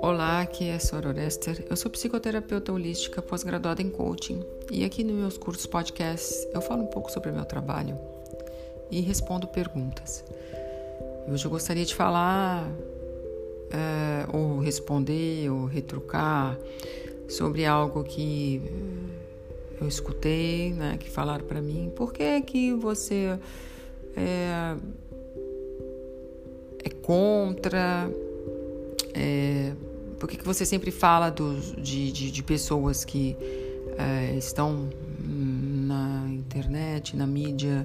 Olá, aqui é a Sora Orester. Eu sou psicoterapeuta holística pós-graduada em coaching e aqui nos meus cursos podcasts eu falo um pouco sobre o meu trabalho e respondo perguntas. Hoje eu gostaria de falar, é, ou responder, ou retrucar sobre algo que eu escutei, né, que falaram para mim. Por que que você é contra? É, por que, que você sempre fala de, de, de pessoas que é, estão na internet, na mídia,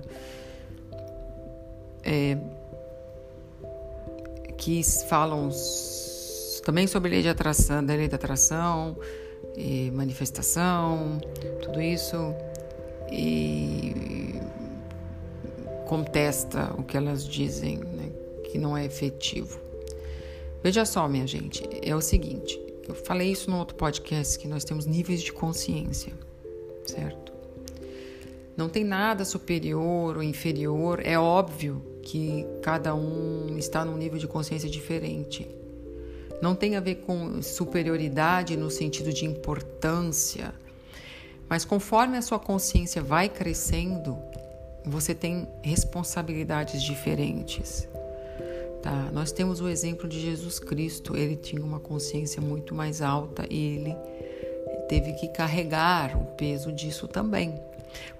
é, que falam também sobre lei de atração, da lei da atração, e manifestação, tudo isso, e contesta o que elas dizem, né, que não é efetivo. Veja só, minha gente, é o seguinte: eu falei isso no outro podcast que nós temos níveis de consciência, certo? Não tem nada superior ou inferior, é óbvio que cada um está num nível de consciência diferente. Não tem a ver com superioridade no sentido de importância, mas conforme a sua consciência vai crescendo, você tem responsabilidades diferentes. Tá? Nós temos o exemplo de Jesus Cristo. Ele tinha uma consciência muito mais alta e ele teve que carregar o peso disso também.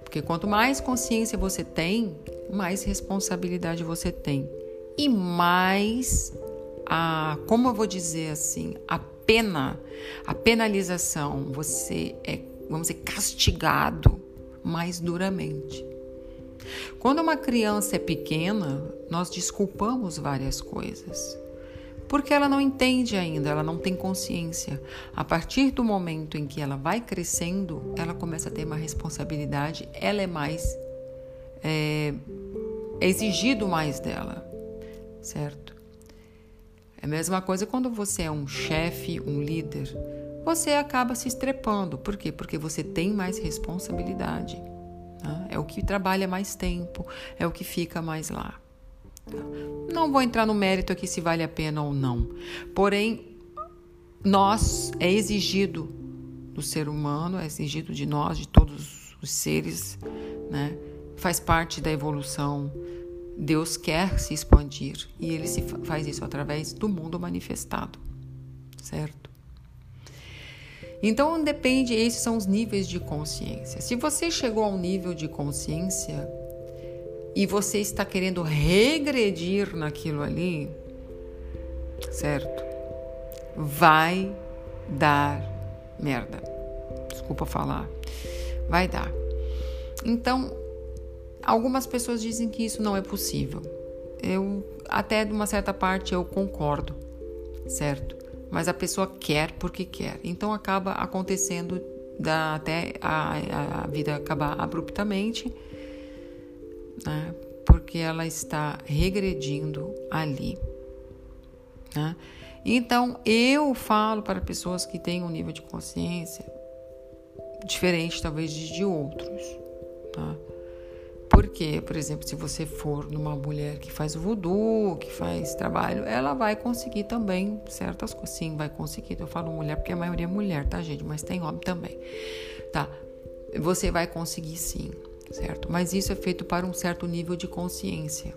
Porque quanto mais consciência você tem, mais responsabilidade você tem. E mais a, como eu vou dizer assim, a pena, a penalização, você é, vamos dizer, castigado mais duramente. Quando uma criança é pequena, nós desculpamos várias coisas. Porque ela não entende ainda, ela não tem consciência. A partir do momento em que ela vai crescendo, ela começa a ter uma responsabilidade, ela é mais. É, é exigido mais dela, certo? É a mesma coisa quando você é um chefe, um líder. Você acaba se estrepando. Por quê? Porque você tem mais responsabilidade. Tá? É o que trabalha mais tempo, é o que fica mais lá. Não vou entrar no mérito aqui se vale a pena ou não. Porém, nós é exigido do ser humano, é exigido de nós, de todos os seres, né? Faz parte da evolução. Deus quer se expandir e ele se faz isso através do mundo manifestado, certo? Então depende, esses são os níveis de consciência. Se você chegou a um nível de consciência e você está querendo regredir naquilo ali, certo? Vai dar merda. Desculpa falar. Vai dar. Então, algumas pessoas dizem que isso não é possível. Eu até de uma certa parte eu concordo, certo? Mas a pessoa quer porque quer. Então acaba acontecendo da, até a, a vida acabar abruptamente, né? porque ela está regredindo ali. Né? Então eu falo para pessoas que têm um nível de consciência diferente, talvez, de outros. Tá? Porque, por exemplo, se você for numa mulher que faz voodoo, que faz trabalho, ela vai conseguir também certas coisas. Sim, vai conseguir. Eu falo mulher porque a maioria é mulher, tá, gente? Mas tem homem também. Tá. Você vai conseguir sim, certo? Mas isso é feito para um certo nível de consciência.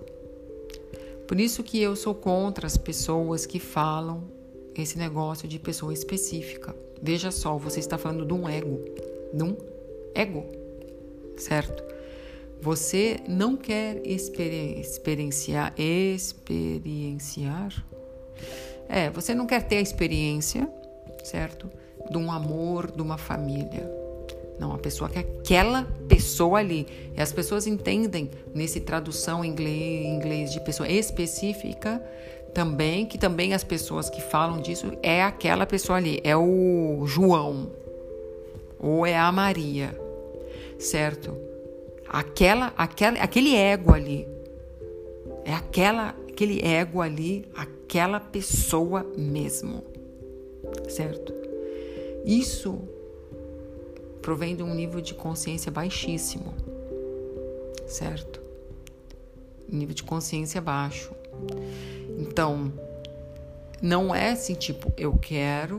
Por isso que eu sou contra as pessoas que falam esse negócio de pessoa específica. Veja só, você está falando de um ego, de um ego, certo? Você não quer experienciar, experienciar? É, você não quer ter a experiência, certo? De um amor, de uma família. Não, a pessoa quer aquela pessoa ali. E as pessoas entendem nesse tradução em inglês, inglês de pessoa específica também, que também as pessoas que falam disso é aquela pessoa ali, é o João ou é a Maria, certo? Aquela, aquela, aquele ego ali. É aquela, aquele ego ali, aquela pessoa mesmo. Certo? Isso provém de um nível de consciência baixíssimo. Certo? nível de consciência baixo. Então, não é assim, tipo, eu quero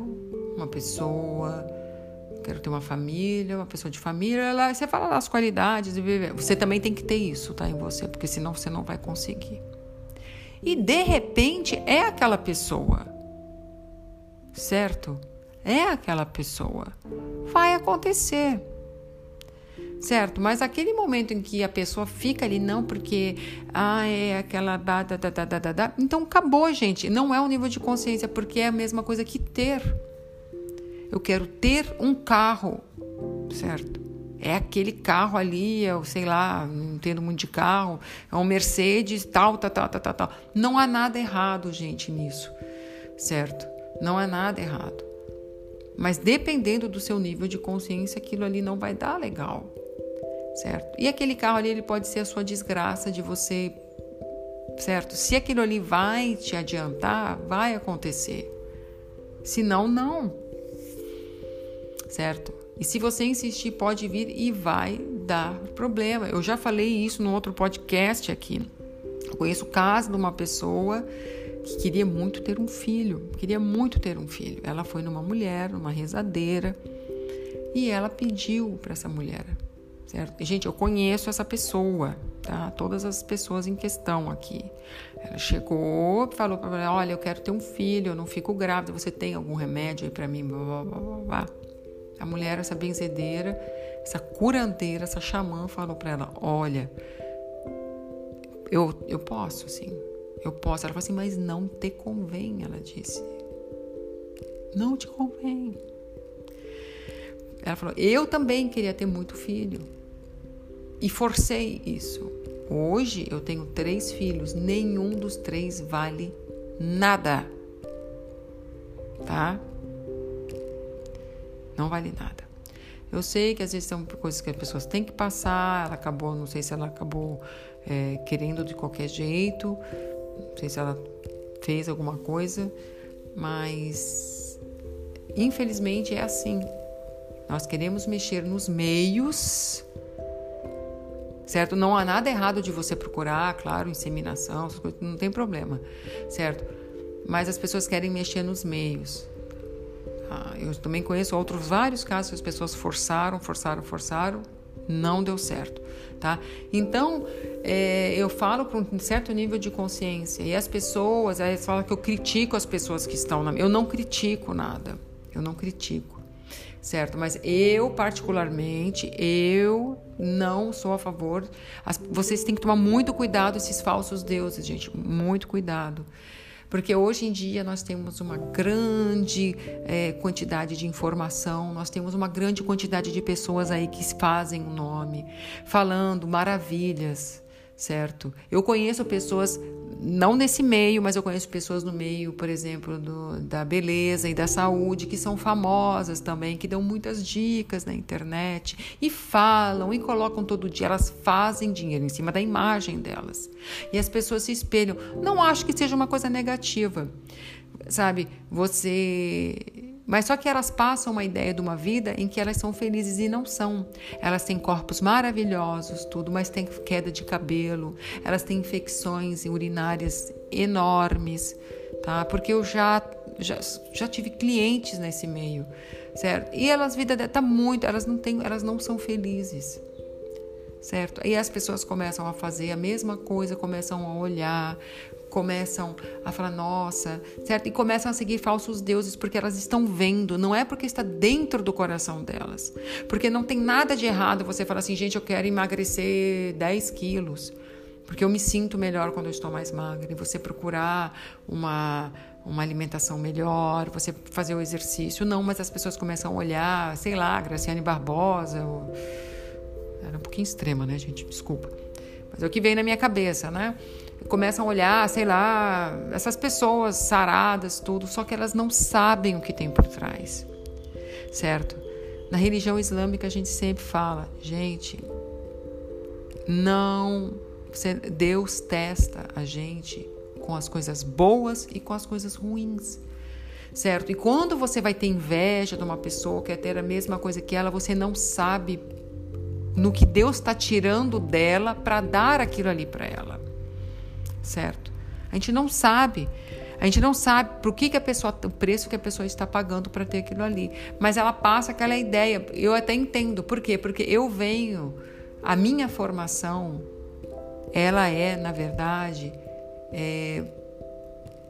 uma pessoa, quero ter uma família, uma pessoa de família, ela, você fala as qualidades, você também tem que ter isso, tá, em você, porque senão você não vai conseguir. E de repente é aquela pessoa, certo? É aquela pessoa. Vai acontecer certo? Mas aquele momento em que a pessoa fica ali, não, porque, ah, é aquela. Da, da, da, da, da, da, então acabou, gente. Não é o nível de consciência, porque é a mesma coisa que ter. Eu quero ter um carro, certo? É aquele carro ali, eu sei lá, não entendo muito de carro, é um Mercedes, tal, tal, tal, tal, tal. Não há nada errado, gente, nisso, certo? Não há nada errado. Mas dependendo do seu nível de consciência, aquilo ali não vai dar legal certo? E aquele carro ali, ele pode ser a sua desgraça de você, certo? Se aquilo ali vai te adiantar, vai acontecer. Se não, não. Certo? E se você insistir, pode vir e vai dar problema. Eu já falei isso no outro podcast aqui. Eu conheço o caso de uma pessoa que queria muito ter um filho, queria muito ter um filho. Ela foi numa mulher, numa rezadeira, e ela pediu para essa mulher: certo? Gente, eu conheço essa pessoa, tá? Todas as pessoas em questão aqui. Ela chegou, falou para mim, olha, eu quero ter um filho, eu não fico grávida, você tem algum remédio aí para mim? Blá, blá, blá, blá. A mulher, essa benzedeira, essa curandeira, essa xamã falou para ela, olha, eu, eu posso, sim, eu posso. Ela falou assim, mas não te convém, ela disse. Não te convém. Ela falou, eu também queria ter muito filho e forcei isso. Hoje eu tenho três filhos, nenhum dos três vale nada. Tá? Não vale nada. Eu sei que às vezes são coisas que as pessoas têm que passar. Ela acabou, não sei se ela acabou é, querendo de qualquer jeito, não sei se ela fez alguma coisa, mas infelizmente é assim. Nós queremos mexer nos meios certo? Não há nada errado de você procurar, claro, inseminação, não tem problema, certo? Mas as pessoas querem mexer nos meios. Ah, eu também conheço outros vários casos que as pessoas forçaram, forçaram, forçaram, não deu certo, tá? Então, é, eu falo para um certo nível de consciência e as pessoas, aí falam que eu critico as pessoas que estão na... Eu não critico nada, eu não critico certo? Mas eu, particularmente, eu não sou a favor. As, vocês têm que tomar muito cuidado esses falsos deuses, gente, muito cuidado. Porque hoje em dia nós temos uma grande é, quantidade de informação, nós temos uma grande quantidade de pessoas aí que fazem o nome, falando maravilhas, certo? Eu conheço pessoas não nesse meio, mas eu conheço pessoas no meio, por exemplo, do, da beleza e da saúde, que são famosas também, que dão muitas dicas na internet e falam e colocam todo dia. Elas fazem dinheiro em cima da imagem delas. E as pessoas se espelham. Não acho que seja uma coisa negativa, sabe? Você mas só que elas passam uma ideia de uma vida em que elas são felizes e não são. Elas têm corpos maravilhosos, tudo, mas têm queda de cabelo, elas têm infecções urinárias enormes, tá? Porque eu já já, já tive clientes nesse meio, certo? E elas vida tá muito, elas não têm, elas não são felizes certo? E as pessoas começam a fazer a mesma coisa, começam a olhar, começam a falar, nossa, certo? E começam a seguir falsos deuses porque elas estão vendo, não é porque está dentro do coração delas. Porque não tem nada de errado você falar assim, gente, eu quero emagrecer 10 quilos, porque eu me sinto melhor quando eu estou mais magra. E você procurar uma, uma alimentação melhor, você fazer o exercício. Não, mas as pessoas começam a olhar, sei lá, Graciane Barbosa. Ou... Era um pouquinho extrema, né, gente? Desculpa. Mas é o que veio na minha cabeça, né? começam a olhar, sei lá, essas pessoas saradas, tudo, só que elas não sabem o que tem por trás, certo? Na religião islâmica a gente sempre fala, gente, não, Deus testa a gente com as coisas boas e com as coisas ruins. Certo? E quando você vai ter inveja de uma pessoa, quer ter a mesma coisa que ela, você não sabe no que Deus está tirando dela para dar aquilo ali para ela. certo? A gente não sabe. A gente não sabe por que, que a pessoa, o preço que a pessoa está pagando para ter aquilo ali. Mas ela passa aquela ideia. Eu até entendo. Por quê? Porque eu venho, a minha formação, ela é, na verdade, é,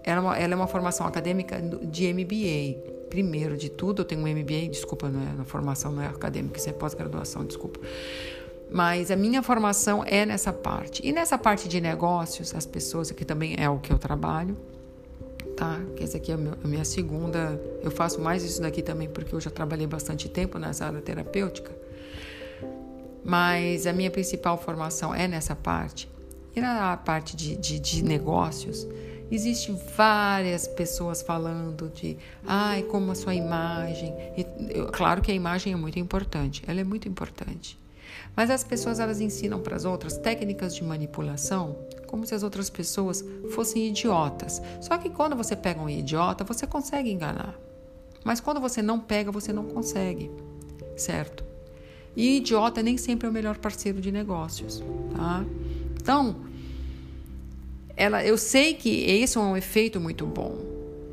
ela, é uma, ela é uma formação acadêmica de MBA. Primeiro de tudo, eu tenho um MBA, desculpa, não é, a formação não é acadêmica, isso é pós-graduação, desculpa. Mas a minha formação é nessa parte. E nessa parte de negócios, as pessoas, que também é o que eu trabalho, tá? Que essa aqui é a minha segunda. Eu faço mais isso daqui também porque eu já trabalhei bastante tempo nessa área terapêutica. Mas a minha principal formação é nessa parte. E na parte de, de, de negócios, Existem várias pessoas falando de, ai, como a sua imagem. E, eu, claro que a imagem é muito importante, ela é muito importante. Mas as pessoas elas ensinam para as outras técnicas de manipulação como se as outras pessoas fossem idiotas. Só que quando você pega um idiota, você consegue enganar. Mas quando você não pega, você não consegue, certo? E idiota nem sempre é o melhor parceiro de negócios, tá? Então, ela, eu sei que isso é um efeito muito bom.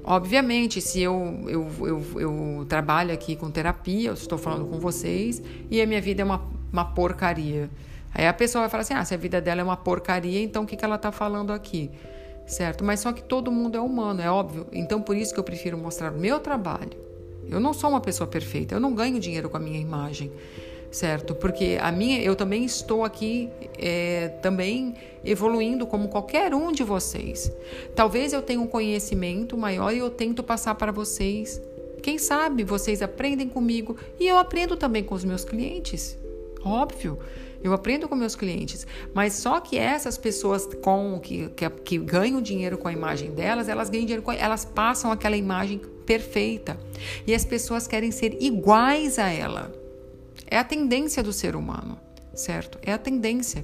Obviamente, se eu, eu, eu, eu trabalho aqui com terapia, eu estou falando com vocês, e a minha vida é uma, uma porcaria. Aí a pessoa vai falar assim: ah, se a vida dela é uma porcaria, então o que, que ela está falando aqui? Certo? Mas só que todo mundo é humano, é óbvio. Então por isso que eu prefiro mostrar o meu trabalho. Eu não sou uma pessoa perfeita, eu não ganho dinheiro com a minha imagem certo? Porque a minha, eu também estou aqui é, também evoluindo como qualquer um de vocês. Talvez eu tenha um conhecimento maior e eu tento passar para vocês. Quem sabe vocês aprendem comigo e eu aprendo também com os meus clientes. Óbvio. Eu aprendo com meus clientes, mas só que essas pessoas com que, que, que ganham dinheiro com a imagem delas, elas ganham dinheiro com, elas passam aquela imagem perfeita. E as pessoas querem ser iguais a ela. É a tendência do ser humano, certo? É a tendência.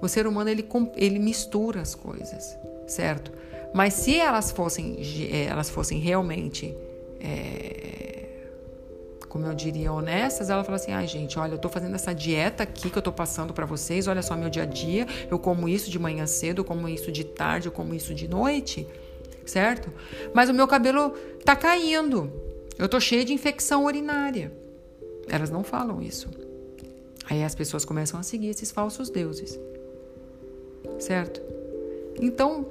O ser humano ele, ele mistura as coisas, certo? Mas se elas fossem, eh, elas fossem realmente, é, como eu diria, honestas, ela fala assim: ai, ah, gente, olha, eu tô fazendo essa dieta aqui que eu tô passando para vocês, olha só meu dia a dia, eu como isso de manhã cedo, eu como isso de tarde, eu como isso de noite, certo? Mas o meu cabelo tá caindo, eu tô cheia de infecção urinária. Elas não falam isso. Aí as pessoas começam a seguir esses falsos deuses. Certo? Então,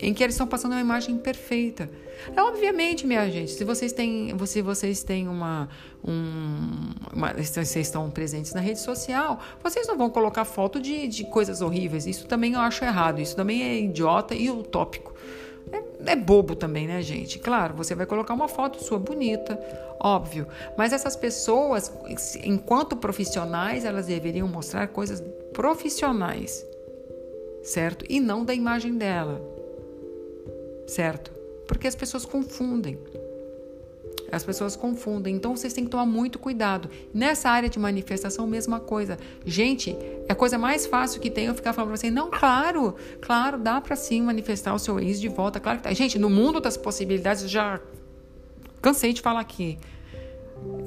em que eles estão passando uma imagem perfeita. É obviamente, minha gente, se vocês têm, se vocês têm uma, um, uma, vocês estão presentes na rede social, vocês não vão colocar foto de, de coisas horríveis. Isso também eu acho errado. Isso também é idiota e utópico. É, é, bobo também, né, gente? Claro, você vai colocar uma foto sua bonita, óbvio. Mas essas pessoas, enquanto profissionais, elas deveriam mostrar coisas profissionais, certo? E não da imagem dela, certo? Porque as pessoas confundem. As pessoas confundem. Então vocês têm que tomar muito cuidado. Nessa área de manifestação, mesma coisa. Gente, é a coisa mais fácil que tem eu ficar falando pra você, não, claro, claro, dá para sim manifestar o seu ex de volta. Claro que tá. Gente, no mundo das possibilidades, eu já cansei de falar aqui.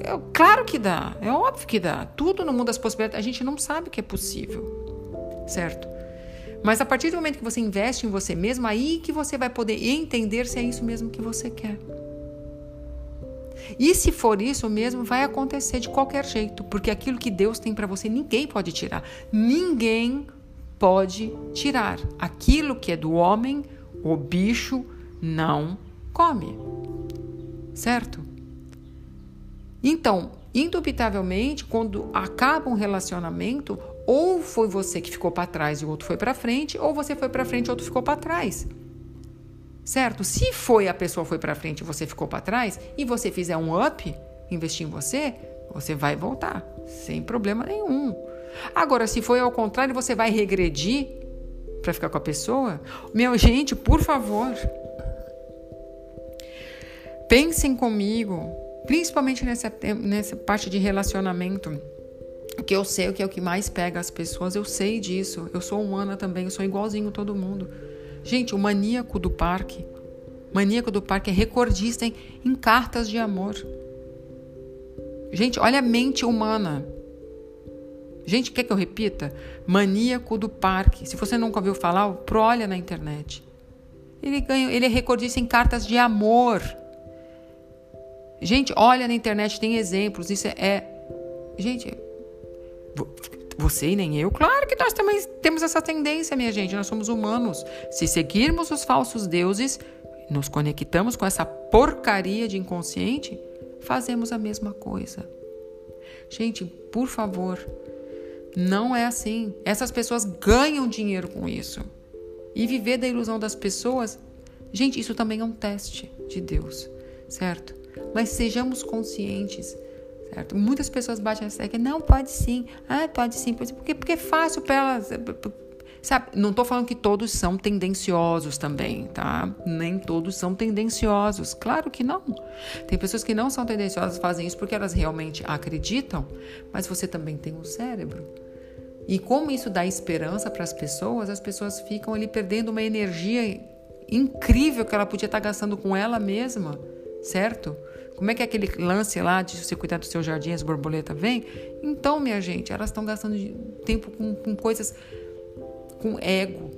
É, claro que dá, é óbvio que dá. Tudo no mundo das possibilidades, a gente não sabe que é possível, certo? Mas a partir do momento que você investe em você mesmo, aí que você vai poder entender se é isso mesmo que você quer. E se for isso mesmo, vai acontecer de qualquer jeito, porque aquilo que Deus tem para você, ninguém pode tirar. Ninguém pode tirar. Aquilo que é do homem, o bicho não come. Certo? Então, indubitavelmente, quando acaba um relacionamento, ou foi você que ficou para trás e o outro foi para frente, ou você foi para frente e o outro ficou para trás certo? Se foi a pessoa foi para frente e você ficou para trás e você fizer um up, investir em você, você vai voltar sem problema nenhum. Agora, se foi ao contrário, você vai regredir para ficar com a pessoa? Meu gente, por favor, pensem comigo, principalmente nessa, nessa parte de relacionamento. Que eu sei o que é o que mais pega as pessoas, eu sei disso. Eu sou humana também, eu sou igualzinho todo mundo. Gente, o maníaco do parque, maníaco do parque é recordista em, em cartas de amor. Gente, olha a mente humana. Gente, quer que eu repita? Maníaco do parque. Se você nunca ouviu falar, prolha na internet. Ele, ganha, ele é recordista em cartas de amor. Gente, olha na internet, tem exemplos. Isso é. é gente, você e nem eu, claro que nós também temos essa tendência, minha gente. Nós somos humanos. Se seguirmos os falsos deuses, nos conectamos com essa porcaria de inconsciente, fazemos a mesma coisa. Gente, por favor, não é assim. Essas pessoas ganham dinheiro com isso. E viver da ilusão das pessoas, gente, isso também é um teste de Deus, certo? Mas sejamos conscientes, certo? Muitas pessoas batem nessa tecla, não, pode sim, ah, pode sim, porque, porque é fácil para elas, Sabe, não estou falando que todos são tendenciosos também, tá? Nem todos são tendenciosos. Claro que não. Tem pessoas que não são tendenciosas, fazem isso porque elas realmente acreditam, mas você também tem um cérebro. E como isso dá esperança para as pessoas, as pessoas ficam ali perdendo uma energia incrível que ela podia estar tá gastando com ela mesma, certo? Como é que é aquele lance lá de você cuidar do seu jardim, as borboletas vêm? Então, minha gente, elas estão gastando tempo com, com coisas com ego.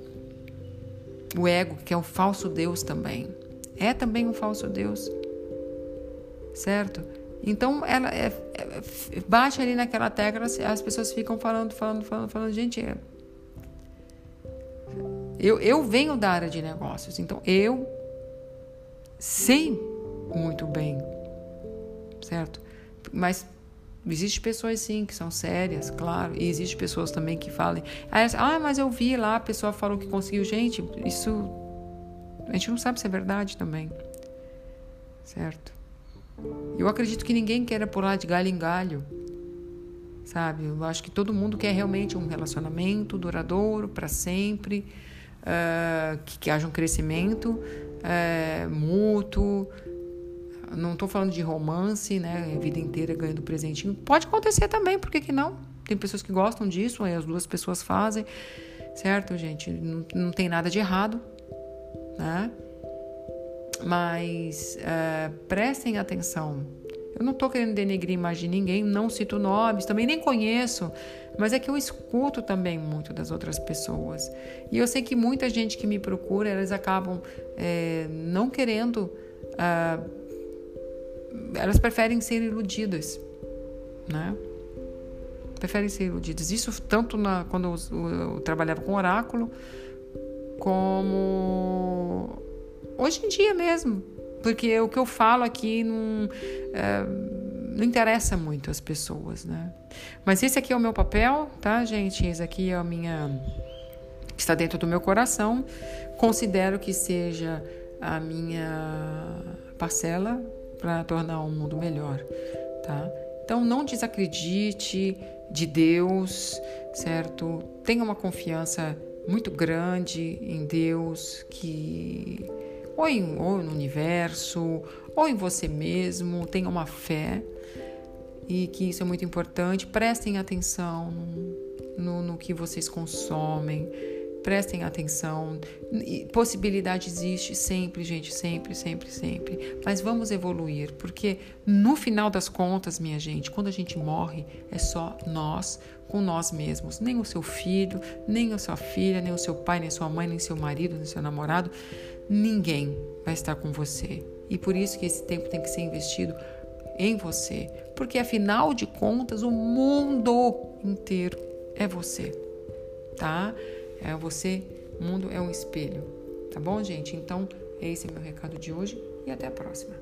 O ego, que é um falso Deus também. É também um falso Deus. Certo? Então, ela é, é, bate ali naquela tecla, as pessoas ficam falando, falando, falando, falando. Gente, é, eu, eu venho da área de negócios, então eu sei muito bem, certo? Mas Existem pessoas sim que são sérias, claro, e existem pessoas também que falam, ah, mas eu vi lá, a pessoa falou que conseguiu. Gente, isso a gente não sabe se é verdade também, certo? Eu acredito que ninguém quer pular de galho em galho, sabe? Eu acho que todo mundo quer realmente um relacionamento duradouro para sempre, uh, que, que haja um crescimento uh, mútuo não estou falando de romance, né? A vida inteira ganhando presentinho. Pode acontecer também, por que, que não? Tem pessoas que gostam disso, aí as duas pessoas fazem, certo, gente? Não, não tem nada de errado, né? Mas é, prestem atenção. Eu não estou querendo denegrir a imagem de ninguém, não cito nomes, também nem conheço, mas é que eu escuto também muito das outras pessoas. E eu sei que muita gente que me procura, elas acabam é, não querendo. Uh, elas preferem ser iludidas, né? Preferem ser iludidas. Isso tanto na, quando eu, eu trabalhava com oráculo, como hoje em dia mesmo, porque o que eu falo aqui não, é, não interessa muito as pessoas, né? Mas esse aqui é o meu papel, tá, gente? Esse aqui é a minha que está dentro do meu coração. Considero que seja a minha parcela para tornar o mundo melhor, tá? Então não desacredite de Deus, certo? Tenha uma confiança muito grande em Deus, que ou, em, ou no universo, ou em você mesmo, tenha uma fé e que isso é muito importante. Prestem atenção no, no que vocês consomem Prestem atenção. Possibilidade existe sempre, gente, sempre, sempre, sempre. Mas vamos evoluir, porque no final das contas, minha gente, quando a gente morre, é só nós com nós mesmos. Nem o seu filho, nem a sua filha, nem o seu pai, nem sua mãe, nem seu marido, nem seu namorado. Ninguém vai estar com você. E por isso que esse tempo tem que ser investido em você, porque afinal de contas o mundo inteiro é você, tá? É você, o mundo é um espelho. Tá bom, gente? Então, esse é meu recado de hoje e até a próxima.